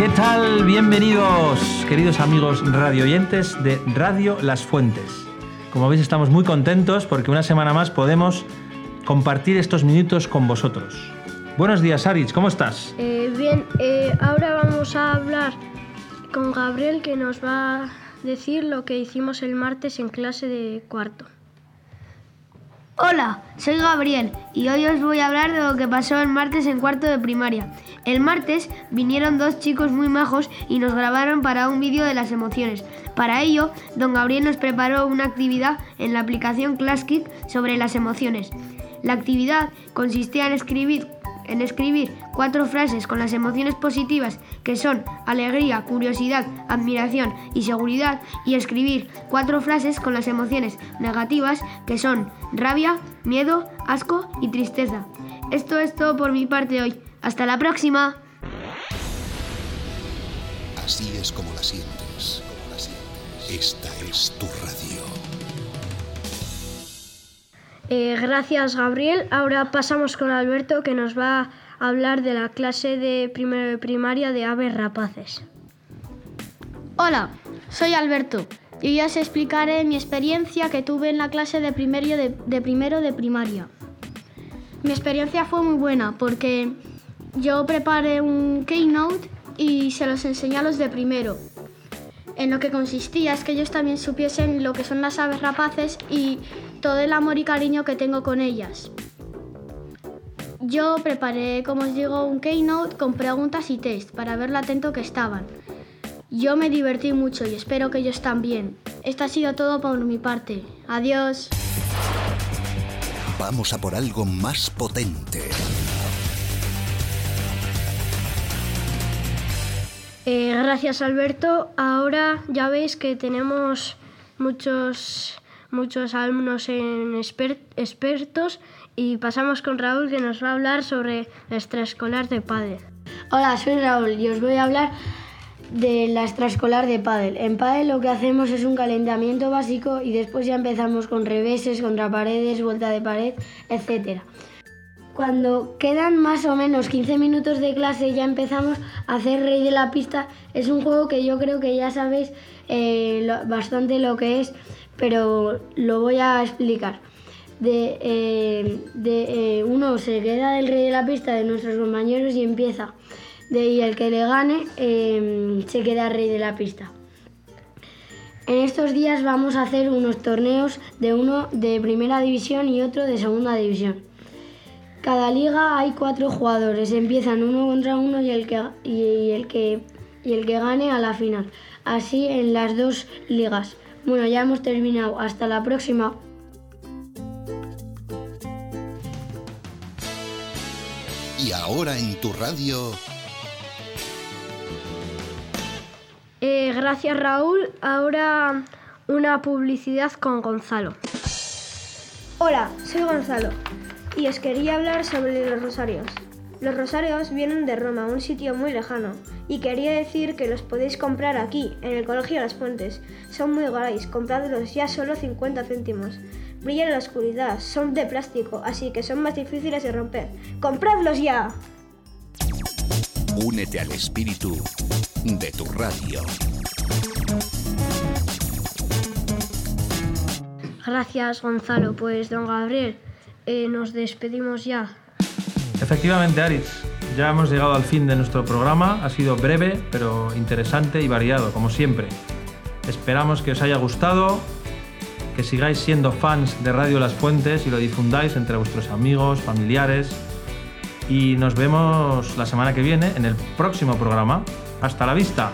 ¿Qué tal? Bienvenidos, queridos amigos radioyentes de Radio Las Fuentes. Como veis, estamos muy contentos porque una semana más podemos compartir estos minutos con vosotros. Buenos días, Aritz, ¿cómo estás? Eh, bien, eh, ahora vamos a hablar con Gabriel que nos va a decir lo que hicimos el martes en clase de cuarto. Hola, soy Gabriel y hoy os voy a hablar de lo que pasó el martes en cuarto de primaria. El martes vinieron dos chicos muy majos y nos grabaron para un vídeo de las emociones. Para ello, don Gabriel nos preparó una actividad en la aplicación ClassKit sobre las emociones. La actividad consistía en escribir en escribir cuatro frases con las emociones positivas que son alegría, curiosidad, admiración y seguridad y escribir cuatro frases con las emociones negativas que son rabia, miedo, asco y tristeza. Esto es todo por mi parte hoy. Hasta la próxima. Así es como la sientes. Esta es tu radio. Eh, gracias Gabriel. Ahora pasamos con Alberto que nos va a hablar de la clase de primero de primaria de aves rapaces. Hola, soy Alberto y hoy os explicaré mi experiencia que tuve en la clase de primero de, de primero de primaria. Mi experiencia fue muy buena porque yo preparé un keynote y se los enseñé a los de primero. En lo que consistía es que ellos también supiesen lo que son las aves rapaces y todo el amor y cariño que tengo con ellas. Yo preparé, como os digo, un keynote con preguntas y test para ver lo atento que estaban. Yo me divertí mucho y espero que ellos también. Esto ha sido todo por mi parte. Adiós. Vamos a por algo más potente. Eh, gracias Alberto. Ahora ya veis que tenemos muchos muchos alumnos expertos y pasamos con Raúl que nos va a hablar sobre la extraescolar de pádel. Hola, soy Raúl y os voy a hablar de la extraescolar de pádel. En pádel lo que hacemos es un calentamiento básico y después ya empezamos con reveses, contra paredes, vuelta de pared, etc. Cuando quedan más o menos 15 minutos de clase ya empezamos a hacer rey de la pista. Es un juego que yo creo que ya sabéis eh, bastante lo que es pero lo voy a explicar. De, eh, eh, uno se queda del rey de la pista de nuestros compañeros y empieza. Y el que le gane eh, se queda rey de la pista. En estos días vamos a hacer unos torneos de uno de primera división y otro de segunda división. Cada liga hay cuatro jugadores, empiezan uno contra uno y el que, y el que, y el que gane a la final. Así en las dos ligas. Bueno, ya hemos terminado. Hasta la próxima. Y ahora en tu radio... Eh, gracias Raúl. Ahora una publicidad con Gonzalo. Hola, soy Gonzalo y os quería hablar sobre los rosarios. Los rosarios vienen de Roma, un sitio muy lejano, y quería decir que los podéis comprar aquí, en el Colegio de las Fuentes. Son muy guays, compradlos ya solo 50 céntimos. Brillan en la oscuridad, son de plástico, así que son más difíciles de romper. ¡Compradlos ya! Únete al espíritu de tu radio. Gracias Gonzalo, pues don Gabriel, eh, nos despedimos ya. Efectivamente, Aritz, ya hemos llegado al fin de nuestro programa. Ha sido breve, pero interesante y variado, como siempre. Esperamos que os haya gustado, que sigáis siendo fans de Radio Las Fuentes y lo difundáis entre vuestros amigos, familiares. Y nos vemos la semana que viene en el próximo programa. Hasta la vista.